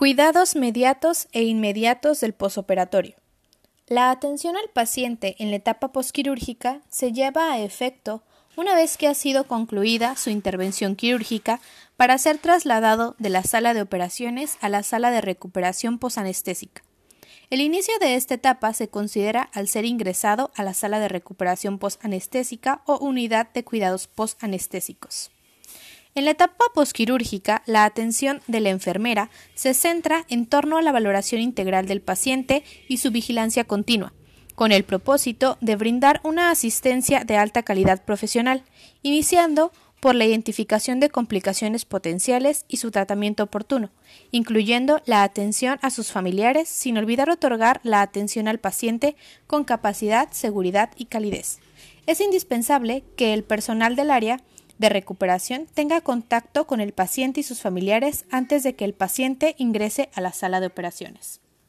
Cuidados mediatos e inmediatos del posoperatorio. La atención al paciente en la etapa posquirúrgica se lleva a efecto una vez que ha sido concluida su intervención quirúrgica para ser trasladado de la sala de operaciones a la sala de recuperación posanestésica. El inicio de esta etapa se considera al ser ingresado a la sala de recuperación posanestésica o unidad de cuidados posanestésicos. En la etapa posquirúrgica, la atención de la enfermera se centra en torno a la valoración integral del paciente y su vigilancia continua, con el propósito de brindar una asistencia de alta calidad profesional, iniciando por la identificación de complicaciones potenciales y su tratamiento oportuno, incluyendo la atención a sus familiares, sin olvidar otorgar la atención al paciente con capacidad, seguridad y calidez. Es indispensable que el personal del área de recuperación tenga contacto con el paciente y sus familiares antes de que el paciente ingrese a la sala de operaciones.